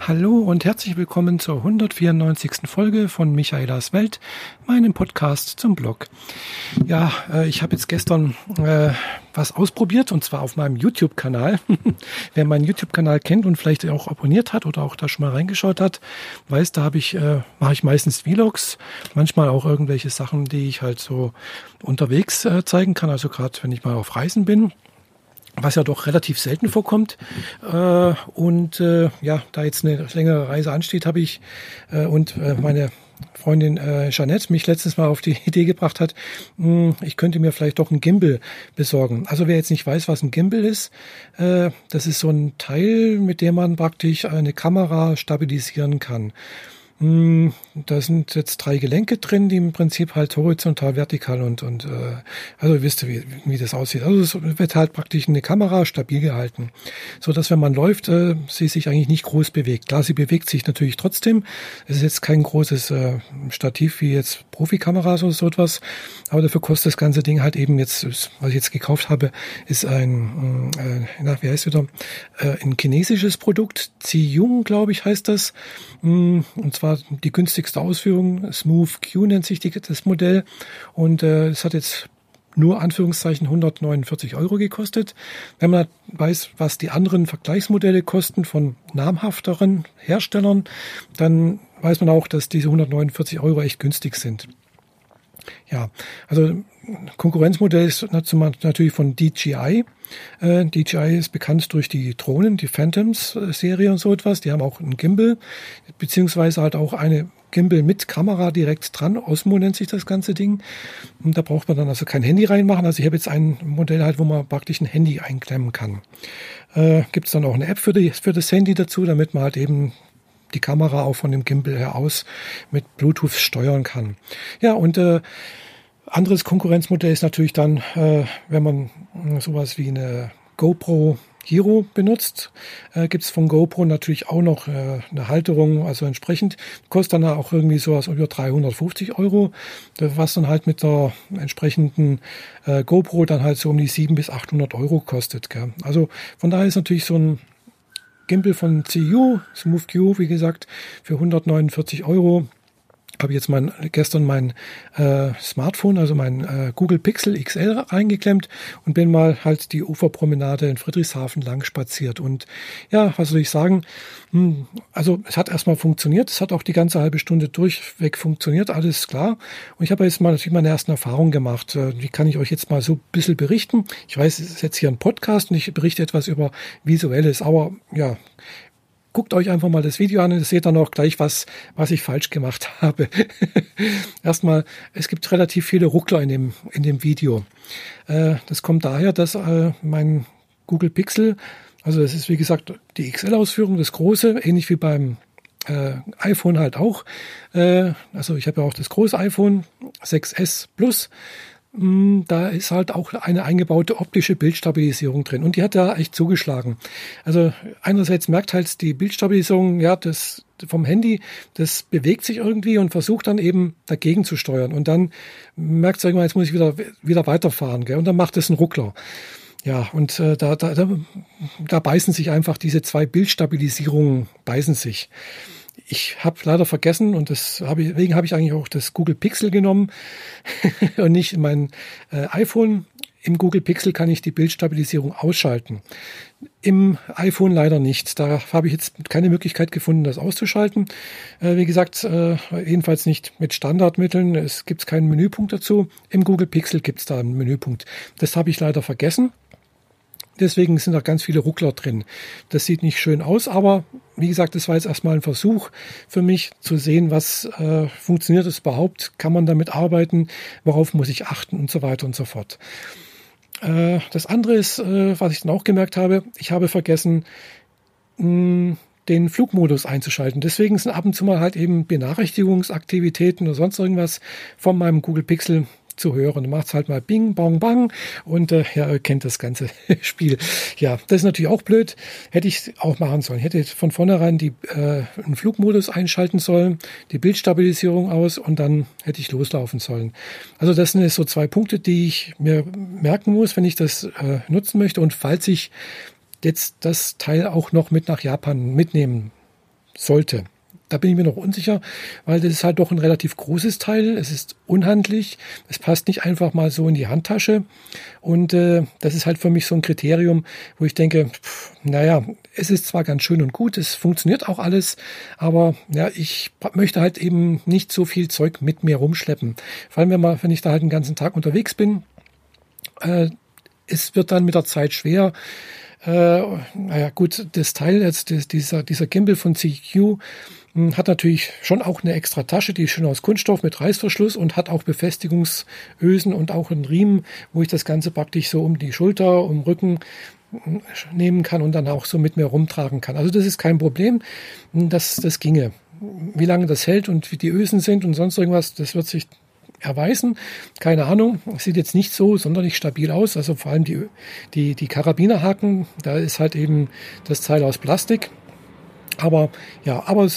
Hallo und herzlich willkommen zur 194. Folge von Michaelas Welt, meinem Podcast zum Blog. Ja, äh, ich habe jetzt gestern äh, was ausprobiert und zwar auf meinem YouTube-Kanal. Wer meinen YouTube-Kanal kennt und vielleicht auch abonniert hat oder auch da schon mal reingeschaut hat, weiß, da habe ich äh, mache ich meistens Vlogs, manchmal auch irgendwelche Sachen, die ich halt so unterwegs äh, zeigen kann. Also gerade wenn ich mal auf Reisen bin was ja doch relativ selten vorkommt. Äh, und äh, ja, da jetzt eine längere Reise ansteht, habe ich äh, und äh, meine Freundin äh, Jeanette mich letztes Mal auf die Idee gebracht hat, mh, hm, ich könnte mir vielleicht doch ein Gimbal besorgen. Also wer jetzt nicht weiß, was ein Gimbal ist, äh, das ist so ein Teil, mit dem man praktisch eine Kamera stabilisieren kann. Hm, da sind jetzt drei Gelenke drin, die im Prinzip halt horizontal, vertikal und, und äh, also ihr wisst, wie, wie das aussieht. Also es wird halt praktisch eine Kamera stabil gehalten, so dass wenn man läuft, äh, sie sich eigentlich nicht groß bewegt. Klar, sie bewegt sich natürlich trotzdem. Es ist jetzt kein großes äh, Stativ wie jetzt Profikameras oder so etwas, aber dafür kostet das ganze Ding halt eben jetzt, was ich jetzt gekauft habe, ist ein, äh, na, wie heißt wieder, äh, ein chinesisches Produkt, Ziyung, glaube ich, heißt das, hm, und zwar war die günstigste Ausführung. Smooth Q nennt sich die, das Modell. Und äh, es hat jetzt nur Anführungszeichen 149 Euro gekostet. Wenn man weiß, was die anderen Vergleichsmodelle kosten von namhafteren Herstellern, dann weiß man auch, dass diese 149 Euro echt günstig sind. Ja, also Konkurrenzmodell ist natürlich von DJI. Äh, DJI ist bekannt durch die Drohnen, die Phantoms-Serie und so etwas. Die haben auch einen Gimbal, beziehungsweise halt auch eine Gimbal mit Kamera direkt dran. Osmo nennt sich das ganze Ding. Und da braucht man dann also kein Handy reinmachen. Also ich habe jetzt ein Modell halt, wo man praktisch ein Handy einklemmen kann. Äh, Gibt es dann auch eine App für, die, für das Handy dazu, damit man halt eben die Kamera auch von dem Gimbal her aus mit Bluetooth steuern kann. Ja, und äh, anderes Konkurrenzmodell ist natürlich dann, äh, wenn man sowas wie eine GoPro Hero benutzt, äh, gibt es von GoPro natürlich auch noch äh, eine Halterung, also entsprechend kostet dann auch irgendwie sowas über 350 Euro, was dann halt mit der entsprechenden äh, GoPro dann halt so um die 700 bis 800 Euro kostet. Gell? Also von daher ist natürlich so ein Gimbal von CU, Smooth Q, wie gesagt, für 149 Euro habe jetzt mein, gestern mein äh, Smartphone, also mein äh, Google Pixel XL reingeklemmt und bin mal halt die Uferpromenade in Friedrichshafen lang spaziert. Und ja, was soll ich sagen? Hm, also es hat erstmal funktioniert, es hat auch die ganze halbe Stunde durchweg funktioniert, alles klar. Und ich habe jetzt mal natürlich meine ersten Erfahrungen gemacht. Äh, die kann ich euch jetzt mal so ein bisschen berichten. Ich weiß, es ist jetzt hier ein Podcast und ich berichte etwas über Visuelles, aber ja, guckt euch einfach mal das Video an und seht dann auch gleich, was, was ich falsch gemacht habe. Erstmal, es gibt relativ viele Ruckler in dem, in dem Video. Äh, das kommt daher, dass äh, mein Google Pixel, also das ist wie gesagt die XL-Ausführung, das große, ähnlich wie beim äh, iPhone halt auch. Äh, also ich habe ja auch das große iPhone 6S Plus da ist halt auch eine eingebaute optische Bildstabilisierung drin und die hat da echt zugeschlagen. Also einerseits merkt halt die Bildstabilisierung, ja, das vom Handy, das bewegt sich irgendwie und versucht dann eben dagegen zu steuern und dann merkt es irgendwann, jetzt muss ich wieder wieder weiterfahren, gell? und dann macht es einen Ruckler. Ja, und äh, da, da, da, da beißen sich einfach diese zwei Bildstabilisierungen, beißen sich ich habe leider vergessen und das hab ich, deswegen habe ich eigentlich auch das Google Pixel genommen und nicht mein äh, iPhone. Im Google Pixel kann ich die Bildstabilisierung ausschalten. Im iPhone leider nicht. Da habe ich jetzt keine Möglichkeit gefunden, das auszuschalten. Äh, wie gesagt, äh, jedenfalls nicht mit Standardmitteln. Es gibt keinen Menüpunkt dazu. Im Google Pixel gibt es da einen Menüpunkt. Das habe ich leider vergessen. Deswegen sind da ganz viele Ruckler drin. Das sieht nicht schön aus, aber wie gesagt, das war jetzt erstmal ein Versuch für mich zu sehen, was äh, funktioniert es überhaupt, kann man damit arbeiten, worauf muss ich achten und so weiter und so fort. Äh, das andere ist, äh, was ich dann auch gemerkt habe, ich habe vergessen, mh, den Flugmodus einzuschalten. Deswegen sind ab und zu mal halt eben Benachrichtigungsaktivitäten oder sonst irgendwas von meinem Google Pixel zu hören. Du machst halt mal Bing, Bong, Bang und äh, ja, kennt das ganze Spiel. Ja, das ist natürlich auch blöd. Hätte ich auch machen sollen. Hätte von vornherein die, äh, einen Flugmodus einschalten sollen, die Bildstabilisierung aus und dann hätte ich loslaufen sollen. Also das sind jetzt so zwei Punkte, die ich mir merken muss, wenn ich das äh, nutzen möchte und falls ich jetzt das Teil auch noch mit nach Japan mitnehmen sollte. Da bin ich mir noch unsicher, weil das ist halt doch ein relativ großes Teil. Es ist unhandlich. Es passt nicht einfach mal so in die Handtasche. Und äh, das ist halt für mich so ein Kriterium, wo ich denke, pff, naja, es ist zwar ganz schön und gut, es funktioniert auch alles, aber ja, ich möchte halt eben nicht so viel Zeug mit mir rumschleppen. Vor allem, wenn, man, wenn ich da halt den ganzen Tag unterwegs bin. Äh, es wird dann mit der Zeit schwer. Äh, naja, gut, das Teil jetzt, dieser, dieser Gimbal von CQ, hat natürlich schon auch eine extra Tasche, die ist schon aus Kunststoff mit Reißverschluss und hat auch Befestigungsösen und auch einen Riemen, wo ich das Ganze praktisch so um die Schulter, um den Rücken hm, nehmen kann und dann auch so mit mir rumtragen kann. Also das ist kein Problem, hm, das, das ginge. Wie lange das hält und wie die Ösen sind und sonst irgendwas, das wird sich erweisen. Keine Ahnung, sieht jetzt nicht so sonderlich stabil aus. Also vor allem die, die, die Karabinerhaken, da ist halt eben das Teil aus Plastik. Aber ja, aber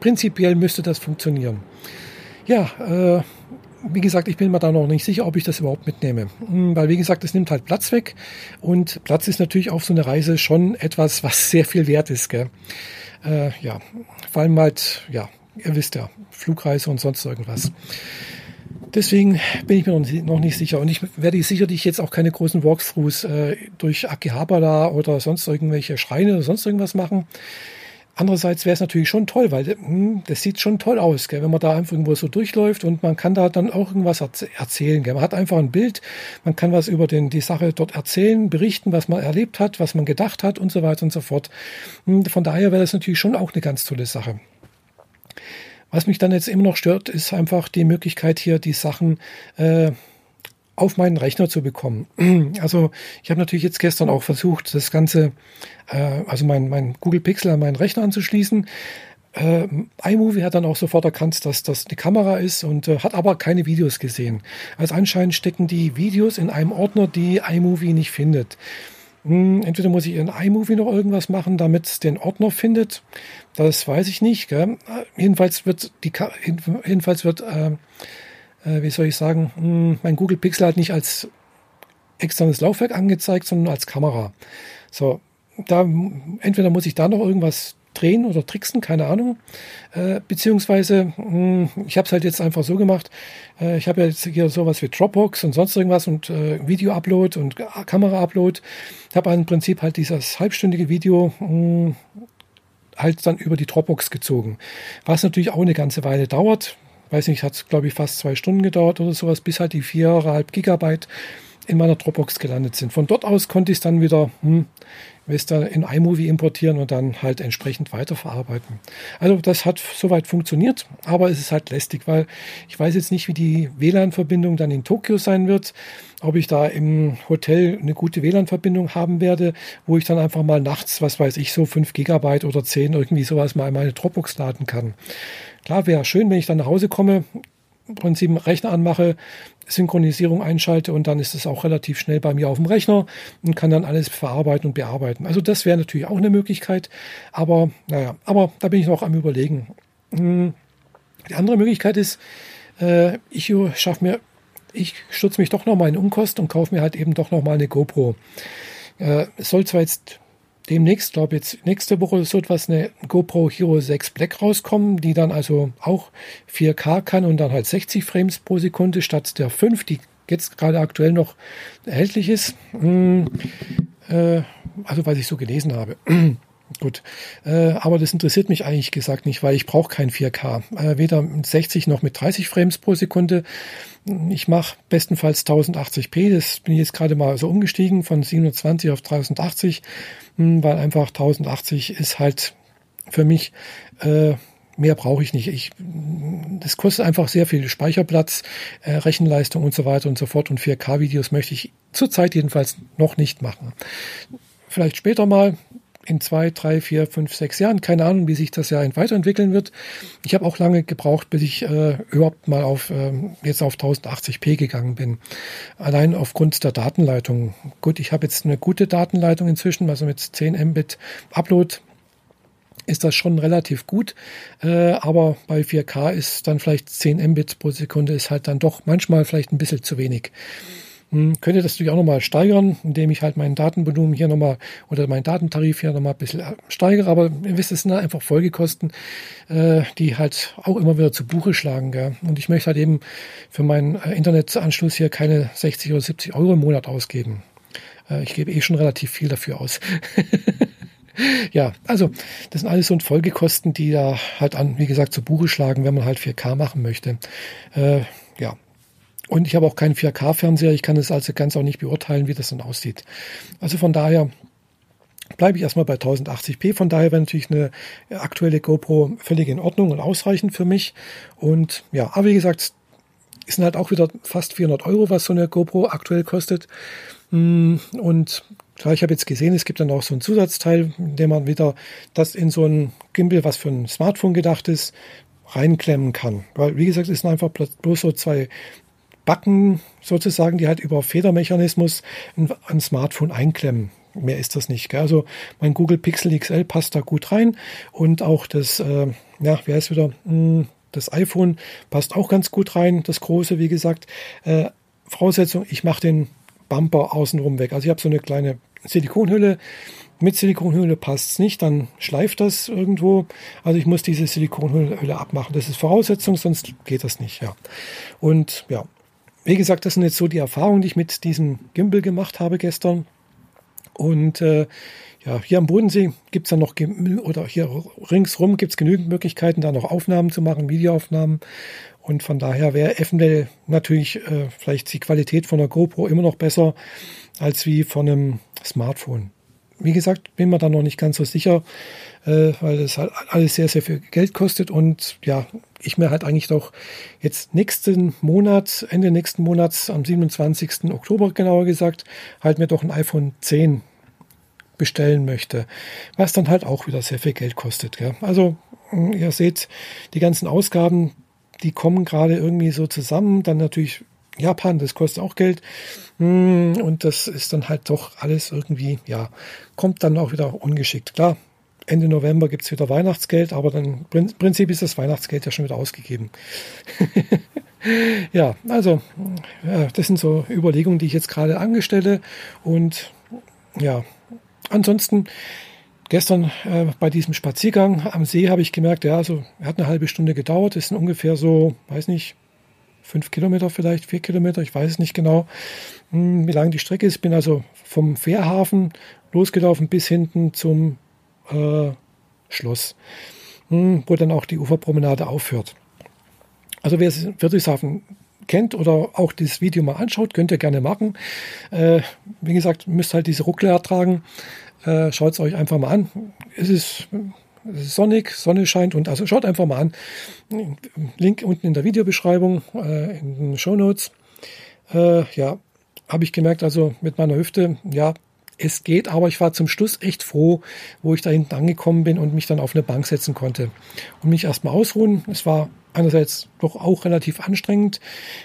prinzipiell müsste das funktionieren. Ja, äh, wie gesagt, ich bin mir da noch nicht sicher, ob ich das überhaupt mitnehme. Hm, weil, wie gesagt, es nimmt halt Platz weg. Und Platz ist natürlich auf so einer Reise schon etwas, was sehr viel wert ist. Gell? Äh, ja, vor allem halt, ja, ihr wisst ja, Flugreise und sonst irgendwas. Deswegen bin ich mir noch nicht sicher. Und ich werde sicherlich jetzt auch keine großen Walkthroughs äh, durch Akihabara oder sonst irgendwelche Schreine oder sonst irgendwas machen. Andererseits wäre es natürlich schon toll, weil hm, das sieht schon toll aus, gell, wenn man da einfach irgendwo so durchläuft und man kann da dann auch irgendwas erzählen. Gell. Man hat einfach ein Bild, man kann was über den, die Sache dort erzählen, berichten, was man erlebt hat, was man gedacht hat und so weiter und so fort. Hm, von daher wäre das natürlich schon auch eine ganz tolle Sache. Was mich dann jetzt immer noch stört, ist einfach die Möglichkeit hier, die Sachen äh, auf meinen Rechner zu bekommen. Also ich habe natürlich jetzt gestern auch versucht, das Ganze, äh, also mein, mein Google Pixel an meinen Rechner anzuschließen. Äh, iMovie hat dann auch sofort erkannt, dass das eine Kamera ist und äh, hat aber keine Videos gesehen. Also anscheinend stecken die Videos in einem Ordner, die iMovie nicht findet. Hm, entweder muss ich in iMovie noch irgendwas machen, damit es den Ordner findet. Das weiß ich nicht. Gell? Jedenfalls wird die jedenfalls wird äh, äh, wie soll ich sagen, hm, mein Google Pixel halt nicht als externes Laufwerk angezeigt, sondern als Kamera. So, da entweder muss ich da noch irgendwas drehen oder tricksen, keine Ahnung. Äh, beziehungsweise, mh, hm, ich habe es halt jetzt einfach so gemacht. Äh, ich habe jetzt hier sowas wie Dropbox und sonst irgendwas und äh, Video-Upload und Kamera-Upload. Habe im Prinzip halt dieses halbstündige Video mh, hm, halt dann über die Dropbox gezogen. Was natürlich auch eine ganze Weile dauert weiß nicht, hat glaube ich fast zwei Stunden gedauert oder sowas, bis halt die viereinhalb Gigabyte in meiner Dropbox gelandet sind. Von dort aus konnte ich es dann wieder hm, in iMovie importieren und dann halt entsprechend weiterverarbeiten. Also das hat soweit funktioniert, aber es ist halt lästig, weil ich weiß jetzt nicht, wie die WLAN-Verbindung dann in Tokio sein wird, ob ich da im Hotel eine gute WLAN-Verbindung haben werde, wo ich dann einfach mal nachts, was weiß ich, so 5 Gigabyte oder 10 irgendwie sowas mal in meine Dropbox laden kann. Klar, wäre schön, wenn ich dann nach Hause komme, im Prinzip Rechner anmache, Synchronisierung einschalte und dann ist es auch relativ schnell bei mir auf dem Rechner und kann dann alles verarbeiten und bearbeiten. Also das wäre natürlich auch eine Möglichkeit, aber naja, aber da bin ich noch am überlegen. Hm, die andere Möglichkeit ist, äh, ich schaffe mir, ich stürze mich doch noch mal in Unkost und kaufe mir halt eben doch noch mal eine GoPro. Äh, es soll zwar jetzt demnächst, glaube jetzt nächste Woche so etwas eine GoPro Hero 6 Black rauskommen, die dann also auch 4K kann und dann halt 60 Frames pro Sekunde statt der 5, die jetzt gerade aktuell noch erhältlich ist. Hm, äh, also was ich so gelesen habe. Gut, äh, aber das interessiert mich eigentlich gesagt nicht, weil ich brauche kein 4K, äh, weder mit 60 noch mit 30 Frames pro Sekunde. Ich mache bestenfalls 1080p, das bin ich jetzt gerade mal so umgestiegen von 720 auf 1080, hm, weil einfach 1080 ist halt für mich äh, mehr brauche ich nicht. Ich, das kostet einfach sehr viel Speicherplatz, äh, Rechenleistung und so weiter und so fort. Und 4K-Videos möchte ich zurzeit jedenfalls noch nicht machen. Vielleicht später mal, in zwei, drei, vier, fünf, sechs Jahren. Keine Ahnung, wie sich das ja weiterentwickeln wird. Ich habe auch lange gebraucht, bis ich äh, überhaupt mal auf äh, jetzt auf 1080p gegangen bin. Allein aufgrund der Datenleitung. Gut, ich habe jetzt eine gute Datenleitung inzwischen, also mit 10 Mbit Upload ist das schon relativ gut. Äh, aber bei 4K ist dann vielleicht 10 Mbit pro Sekunde ist halt dann doch manchmal vielleicht ein bisschen zu wenig. Hm, könnte das natürlich auch nochmal steigern, indem ich halt meinen Datenvolumen hier nochmal oder meinen Datentarif hier nochmal ein bisschen steigere. Aber ihr wisst, es sind einfach Folgekosten, äh, die halt auch immer wieder zu Buche schlagen. Gell? Und ich möchte halt eben für meinen äh, Internetanschluss hier keine 60 oder 70 Euro im Monat ausgeben. Äh, ich gebe eh schon relativ viel dafür aus. ja, also das sind alles so Folgekosten, die da halt an, wie gesagt, zu Buche schlagen, wenn man halt 4K machen möchte. Äh. Und ich habe auch keinen 4K-Fernseher. Ich kann es also ganz auch nicht beurteilen, wie das dann aussieht. Also von daher bleibe ich erstmal bei 1080p. Von daher wäre natürlich eine aktuelle GoPro völlig in Ordnung und ausreichend für mich. Und ja, aber wie gesagt, sind halt auch wieder fast 400 Euro, was so eine GoPro aktuell kostet. Hm, und Klar, ich habe jetzt gesehen, es gibt dann auch so ein Zusatzteil, in dem man wieder das in so ein Gimbal, was für ein Smartphone gedacht ist, reinklemmen kann. Weil, wie gesagt, es sind einfach bloß so zwei Backen sozusagen, die halt über Federmechanismus ein, Smartphone einklemmen. Mehr ist das nicht. Gell? Also mein Google Pixel XL passt da gut rein und auch das, äh, ja, wie heißt wieder, hm, das iPhone passt auch ganz gut rein, das große, wie gesagt. Äh, Voraussetzung, ich mache den Bumper außenrum weg. Also ich habe so eine kleine Silikonhülle. Mit Silikonhülle passt es nicht, dann schleift das irgendwo. Also ich muss diese Silikonhülle abmachen. Das ist Voraussetzung, sonst geht das nicht. Ja. Und ja, wie gesagt, das sind jetzt so die Erfahrungen, die ich mit diesem Gimbal gemacht habe gestern. Und äh, ja, hier am Bodensee gibt es dann noch, oder hier ringsrum gibt es genügend Möglichkeiten, da noch Aufnahmen zu machen, Videoaufnahmen. Und von daher wäre eventuell natürlich äh, vielleicht die Qualität von der GoPro immer noch besser als wie von einem Smartphone. Wie gesagt, bin mir da noch nicht ganz so sicher, äh, weil das halt alles sehr, sehr viel Geld kostet und ja, ich mir halt eigentlich doch jetzt nächsten Monat, Ende nächsten Monats, am 27. Oktober genauer gesagt, halt mir doch ein iPhone 10 bestellen möchte, was dann halt auch wieder sehr viel Geld kostet. Gell? Also ihr seht, die ganzen Ausgaben, die kommen gerade irgendwie so zusammen. Dann natürlich Japan, das kostet auch Geld. Hm, und das ist dann halt doch alles irgendwie, ja, kommt dann auch wieder ungeschickt. Klar, Ende November gibt es wieder Weihnachtsgeld, aber dann im Prinzip ist das Weihnachtsgeld ja schon wieder ausgegeben. ja, also, das sind so Überlegungen, die ich jetzt gerade angestellte. Und ja, ansonsten Gestern äh, bei diesem Spaziergang am See habe ich gemerkt, ja, also er hat eine halbe Stunde gedauert. Das sind ungefähr so, weiß nicht, fünf Kilometer vielleicht, vier Kilometer, ich weiß es nicht genau, hm, wie lang die Strecke ist. Bin also vom Fährhafen losgelaufen bis hinten zum äh, Schloss, hm, wo dann auch die Uferpromenade aufhört. Also wer Friedrichshafen kennt oder auch das Video mal anschaut, könnt ihr gerne machen. Äh, wie gesagt, müsst halt diese Ruckler ertragen. Äh, schaut es euch einfach mal an. Es ist sonnig, Sonne scheint und also schaut einfach mal an. Link unten in der Videobeschreibung, äh, in den Show Notes. Äh, ja, habe ich gemerkt, also mit meiner Hüfte, ja, es geht, aber ich war zum Schluss echt froh, wo ich da hinten angekommen bin und mich dann auf eine Bank setzen konnte und mich erstmal ausruhen. Es war einerseits doch auch relativ anstrengend,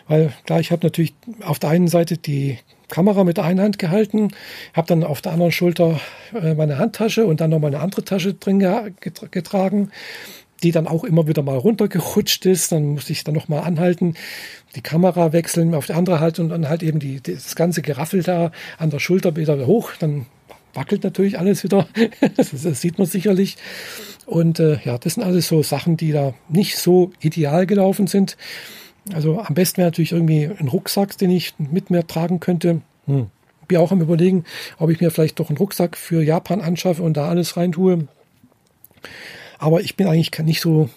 weil klar, ich habe natürlich auf der einen Seite die Kamera mit der einen Hand gehalten, habe dann auf der anderen Schulter äh, meine Handtasche und dann noch meine andere Tasche drin getragen, die dann auch immer wieder mal runtergerutscht ist. Dann musste ich dann noch mal anhalten, die Kamera wechseln, auf die andere halten und dann halt eben die, das ganze Geraffel da an der Schulter wieder hoch. Dann wackelt natürlich alles wieder. das, das sieht man sicherlich. Und äh, ja, das sind alles so Sachen, die da nicht so ideal gelaufen sind. Also am besten wäre natürlich irgendwie ein Rucksack, den ich mit mir tragen könnte. Hm. Bin auch am überlegen, ob ich mir vielleicht doch einen Rucksack für Japan anschaffe und da alles reintue. Aber ich bin eigentlich nicht so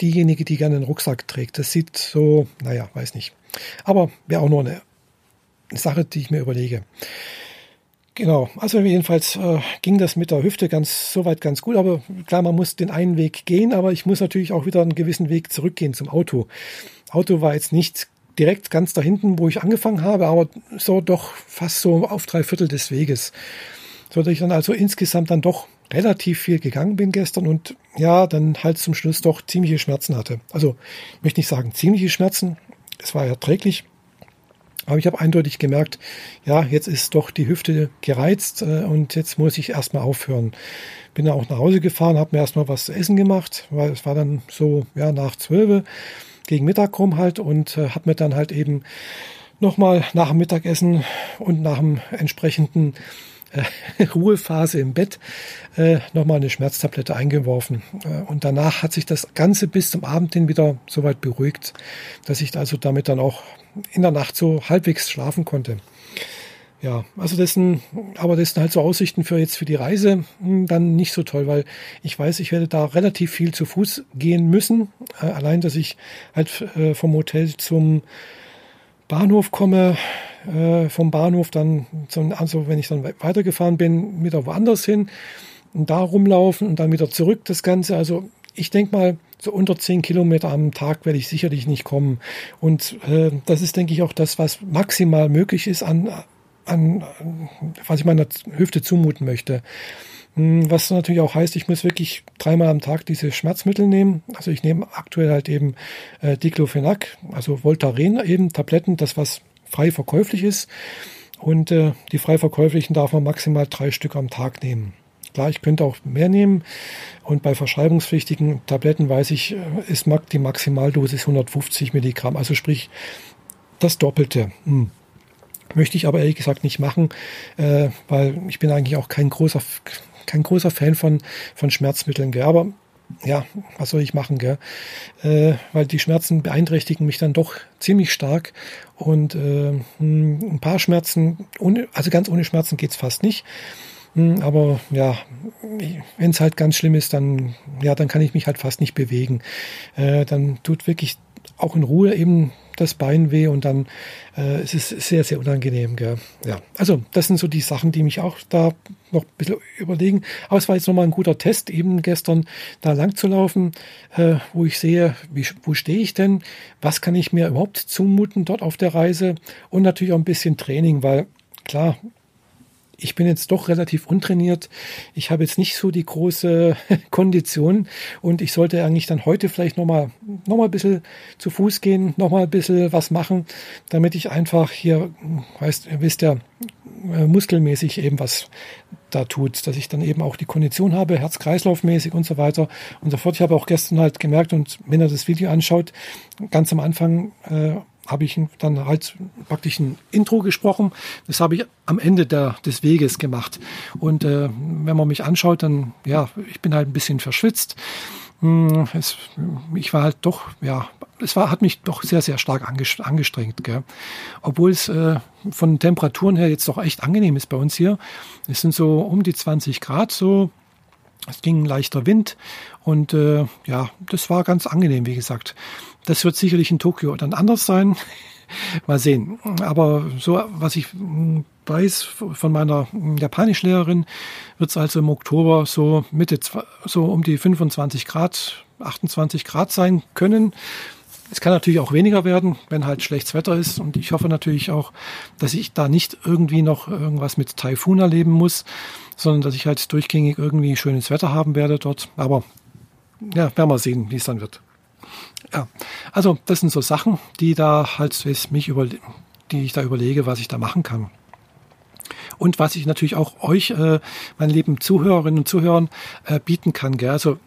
diejenige, die gerne einen Rucksack trägt. Das sieht so, naja, weiß nicht. Aber wäre auch nur eine, eine Sache, die ich mir überlege. Genau, also jedenfalls äh, ging das mit der Hüfte ganz soweit ganz gut, aber klar, man muss den einen Weg gehen, aber ich muss natürlich auch wieder einen gewissen Weg zurückgehen zum Auto. Auto war jetzt nicht direkt ganz da hinten, wo ich angefangen habe, aber so doch fast so auf drei Viertel des Weges. So dass ich dann also insgesamt dann doch relativ viel gegangen bin gestern und ja, dann halt zum Schluss doch ziemliche Schmerzen hatte. Also möchte nicht sagen ziemliche Schmerzen, es war erträglich, aber ich habe eindeutig gemerkt, ja, jetzt ist doch die Hüfte gereizt äh, und jetzt muss ich erstmal aufhören. Bin dann auch nach Hause gefahren, habe mir erstmal was zu essen gemacht, weil es war dann so, ja, nach zwölf gegen Mittag rum halt und äh, habe mir dann halt eben nochmal nach dem Mittagessen und nach dem entsprechenden äh, Ruhephase im Bett äh, nochmal eine Schmerztablette eingeworfen. Äh, und danach hat sich das Ganze bis zum Abend hin wieder so weit beruhigt, dass ich also damit dann auch in der Nacht so halbwegs schlafen konnte. Ja, also das sind, aber das sind halt so Aussichten für jetzt für die Reise hm, dann nicht so toll, weil ich weiß, ich werde da relativ viel zu Fuß gehen müssen. Äh, allein, dass ich halt äh, vom Hotel zum Bahnhof komme, äh, vom Bahnhof dann, zum, also wenn ich dann weitergefahren bin, wieder woanders hin und da rumlaufen und dann wieder zurück das Ganze. Also ich denke mal, so unter zehn Kilometer am Tag werde ich sicherlich nicht kommen. Und äh, das ist, denke ich, auch das, was maximal möglich ist an an, was ich meiner Hüfte zumuten möchte. Hm, was natürlich auch heißt, ich muss wirklich dreimal am Tag diese Schmerzmittel nehmen. Also ich nehme aktuell halt eben äh, Diclofenac, also Voltaren eben, Tabletten, das was frei verkäuflich ist. Und äh, die frei verkäuflichen darf man maximal drei Stück am Tag nehmen. Klar, ich könnte auch mehr nehmen. Und bei verschreibungspflichtigen Tabletten weiß ich, äh, ist die Maximaldosis 150 Milligramm. Also sprich das Doppelte. Hm. Möchte ich aber ehrlich gesagt nicht machen, äh, weil ich bin eigentlich auch kein großer, kein großer Fan von, von Schmerzmitteln. Gell? Aber ja, was soll ich machen, gell? Äh, weil die Schmerzen beeinträchtigen mich dann doch ziemlich stark und äh, hm, ein paar Schmerzen, ohne, also ganz ohne Schmerzen geht's fast nicht. Hm, aber ja, wenn es halt ganz schlimm ist, dann ja, dann kann ich mich halt fast nicht bewegen. Äh, dann tut wirklich auch in Ruhe eben das Bein weh und dann äh, es ist es sehr, sehr unangenehm. Gell? Ja, also das sind so die Sachen, die mich auch da noch ein bisschen überlegen. Aber es war jetzt nochmal ein guter Test, eben gestern da lang zu laufen, äh, wo ich sehe, wie, wo stehe ich denn, was kann ich mir überhaupt zumuten dort auf der Reise und natürlich auch ein bisschen Training, weil klar, ich bin jetzt doch relativ untrainiert. Ich habe jetzt nicht so die große Kondition und ich sollte eigentlich dann heute vielleicht nochmal noch mal ein bisschen zu Fuß gehen, nochmal ein bisschen was machen, damit ich einfach hier, weißt, ihr wisst ja, äh, muskelmäßig eben was da tut, dass ich dann eben auch die Kondition habe, Herz-Kreislauf-mäßig und so weiter und so fort. Ich habe auch gestern halt gemerkt und wenn er das Video anschaut, ganz am Anfang äh, habe ich dann halt praktisch ein Intro gesprochen. Das habe ich am Ende der, des Weges gemacht. Und äh, wenn man mich anschaut, dann, ja, ich bin halt ein bisschen verschwitzt. Hm, es, ich war halt doch, ja, es war, hat mich doch sehr, sehr stark angestrengt. Gell? Obwohl es äh, von Temperaturen her jetzt doch echt angenehm ist bei uns hier. Es sind so um die 20 Grad, so es ging ein leichter Wind und äh, ja, das war ganz angenehm, wie gesagt. Das wird sicherlich in Tokio dann anders sein. Mal sehen. Aber so, was ich hm, weiß von meiner hm, Japanischlehrerin, wird es also im Oktober so Mitte, so um die 25 Grad, 28 Grad sein können. Es kann natürlich auch weniger werden, wenn halt schlechtes Wetter ist. Und ich hoffe natürlich auch, dass ich da nicht irgendwie noch irgendwas mit Taifun erleben muss, sondern dass ich halt durchgängig irgendwie schönes Wetter haben werde dort. Aber ja, werden wir sehen, wie es dann wird. Ja, also das sind so Sachen, die da halt mich über, die ich da überlege, was ich da machen kann. Und was ich natürlich auch euch, äh, meine lieben Zuhörerinnen und Zuhörern, äh, bieten kann. Gell? Also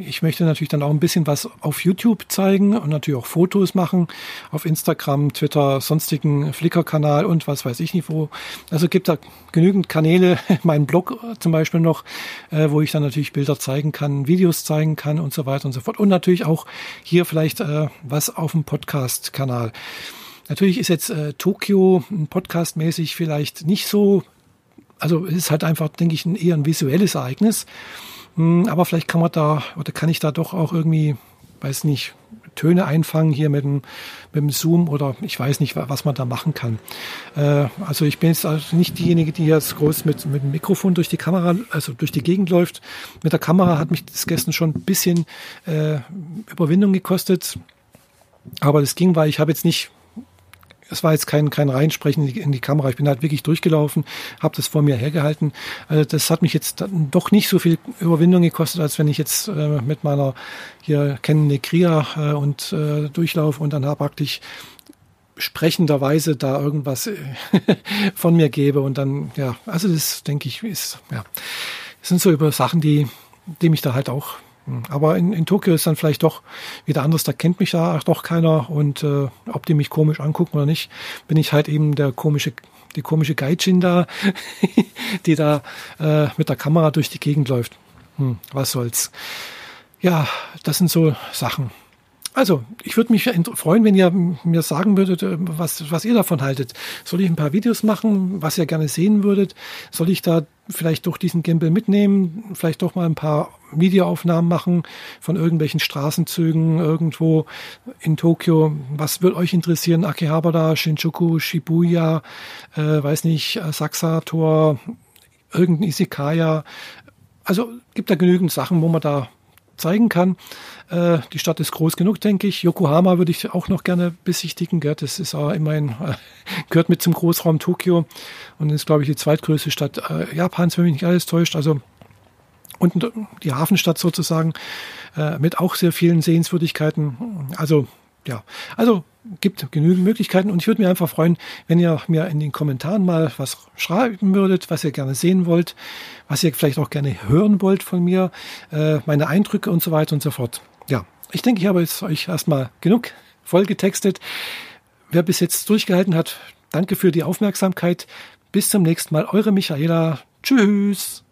ich möchte natürlich dann auch ein bisschen was auf YouTube zeigen und natürlich auch Fotos machen auf Instagram, Twitter, sonstigen Flickr-Kanal und was weiß ich nicht wo. Also gibt da genügend Kanäle, meinen Blog zum Beispiel noch, äh, wo ich dann natürlich Bilder zeigen kann, Videos zeigen kann und so weiter und so fort. Und natürlich auch hier vielleicht äh, was auf dem Podcast-Kanal. Natürlich ist jetzt äh, Tokio podcastmäßig vielleicht nicht so, also es ist halt einfach, denke ich, ein, eher ein visuelles Ereignis. Hm, aber vielleicht kann man da, oder kann ich da doch auch irgendwie, weiß nicht, Töne einfangen hier mit dem, mit dem Zoom oder ich weiß nicht, was man da machen kann. Äh, also ich bin jetzt also nicht diejenige, die jetzt groß mit, mit dem Mikrofon durch die Kamera, also durch die Gegend läuft. Mit der Kamera hat mich das gestern schon ein bisschen äh, Überwindung gekostet. Aber das ging, weil ich habe jetzt nicht es war jetzt kein, kein Reinsprechen in die, in die Kamera. Ich bin halt wirklich durchgelaufen, habe das vor mir hergehalten. Also das hat mich jetzt doch nicht so viel Überwindung gekostet, als wenn ich jetzt äh, mit meiner hier kennende Kria äh, und äh, durchlaufe und dann praktisch sprechenderweise da irgendwas äh, von mir gebe und dann, ja, also das denke ich, ist, ja, das sind so über Sachen, die, die mich da halt auch aber in, in Tokio ist dann vielleicht doch wieder anders, da kennt mich ja doch keiner und äh, ob die mich komisch angucken oder nicht, bin ich halt eben der komische, die komische Gaijin da, die da äh, mit der Kamera durch die Gegend läuft. Hm, was soll's. Ja, das sind so Sachen. Also, ich würde mich freuen, wenn ihr mir sagen würdet, äh, was, was ihr davon haltet. Soll ich ein paar Videos machen, was ihr gerne sehen würdet? Soll ich da vielleicht doch diesen Gimbal mitnehmen? Vielleicht doch mal ein paar Videoaufnahmen machen von irgendwelchen Straßenzügen irgendwo in Tokio? Was würde euch interessieren? Akihabara, Shinjuku, Shibuya, äh, weiß nicht, Saksa-Tor, irgendein Isekaya. Also gibt da genügend Sachen, wo man da zeigen kann. Äh, die Stadt ist groß genug, denke ich. Yokohama würde ich auch noch gerne besichtigen. Gell? Das ist auch immerhin, äh, gehört mit zum Großraum Tokio und ist, glaube ich, die zweitgrößte Stadt äh, Japans, wenn mich nicht alles täuscht. Also und die Hafenstadt sozusagen äh, mit auch sehr vielen Sehenswürdigkeiten. Also ja, also gibt genügend Möglichkeiten und ich würde mich einfach freuen, wenn ihr mir in den Kommentaren mal was schreiben würdet, was ihr gerne sehen wollt, was ihr vielleicht auch gerne hören wollt von mir, äh, meine Eindrücke und so weiter und so fort. Ja, ich denke, ich habe jetzt euch erstmal genug voll getextet. Wer bis jetzt durchgehalten hat, danke für die Aufmerksamkeit. Bis zum nächsten Mal, eure Michaela. Tschüss.